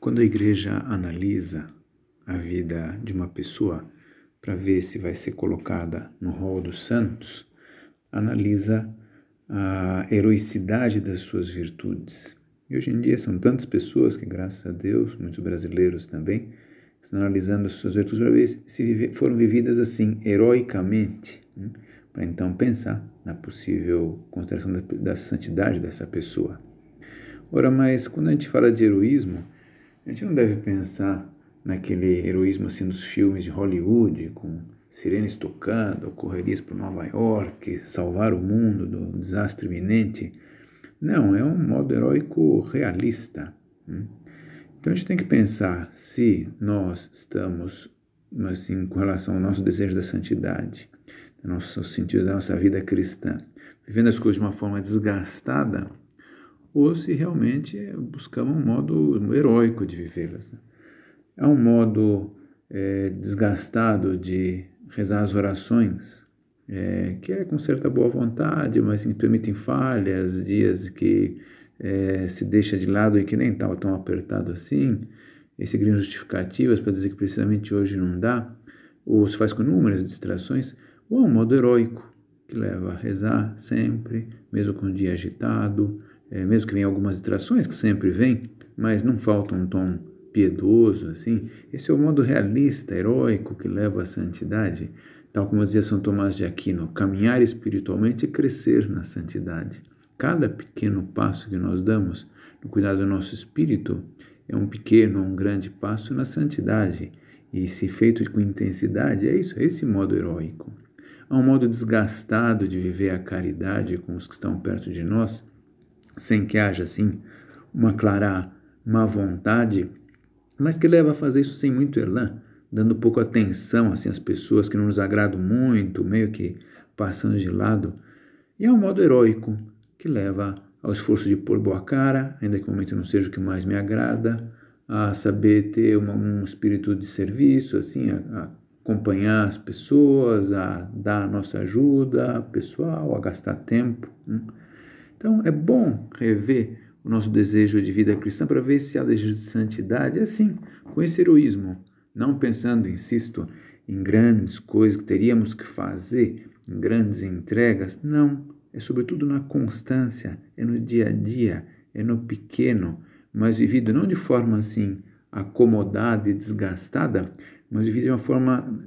Quando a igreja analisa a vida de uma pessoa para ver se vai ser colocada no rol dos santos, analisa a heroicidade das suas virtudes. E hoje em dia são tantas pessoas que, graças a Deus, muitos brasileiros também, estão analisando as suas virtudes para ver se foram vividas assim, heroicamente, né? para então pensar na possível consideração da, da santidade dessa pessoa. Ora, mas quando a gente fala de heroísmo, a gente não deve pensar naquele heroísmo assim dos filmes de Hollywood, com sirenes tocando, correrias para Nova York, salvar o mundo do desastre iminente. Não, é um modo heróico realista. Né? Então a gente tem que pensar se nós estamos, assim, com relação ao nosso desejo da santidade, nosso sentido da nossa vida cristã, vivendo as coisas de uma forma desgastada, ou se realmente buscamos um modo heróico de vivê-las. Né? É um modo é, desgastado de rezar as orações, é, que é com certa boa vontade, mas que permitem falhas, dias que é, se deixa de lado e que nem estava tão apertado assim, e seguindo justificativas para dizer que precisamente hoje não dá, ou se faz com inúmeras distrações, ou é um modo heróico, que leva a rezar sempre, mesmo com o dia agitado, é, mesmo que venha algumas distrações, que sempre vem, mas não falta um tom piedoso, assim. Esse é o modo realista, heróico, que leva à santidade, tal como dizia São Tomás de Aquino, caminhar espiritualmente e crescer na santidade. Cada pequeno passo que nós damos no cuidado do nosso espírito é um pequeno, um grande passo na santidade. E se feito com intensidade, é isso, é esse modo heróico. Há um modo desgastado de viver a caridade com os que estão perto de nós, sem que haja, assim, uma clara má vontade, mas que leva a fazer isso sem muito elan, dando pouco atenção assim, às pessoas que não nos agradam muito, meio que passando de lado. E é um modo heróico, que leva ao esforço de pôr boa cara, ainda que o momento não seja o que mais me agrada, a saber ter uma, um espírito de serviço, assim, a, a acompanhar as pessoas, a dar a nossa ajuda pessoal, a gastar tempo. Né? Então é bom rever o nosso desejo de vida cristã para ver se há desejo de santidade, assim, com esse heroísmo, não pensando, insisto, em grandes coisas que teríamos que fazer, em grandes entregas, não é sobretudo na constância, é no dia a dia, é no pequeno, mas vivido não de forma assim acomodada e desgastada, mas vivido de uma forma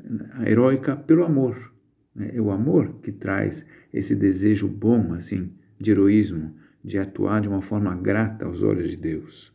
heróica pelo amor. Né? É o amor que traz esse desejo bom, assim, de heroísmo, de atuar de uma forma grata aos olhos de Deus.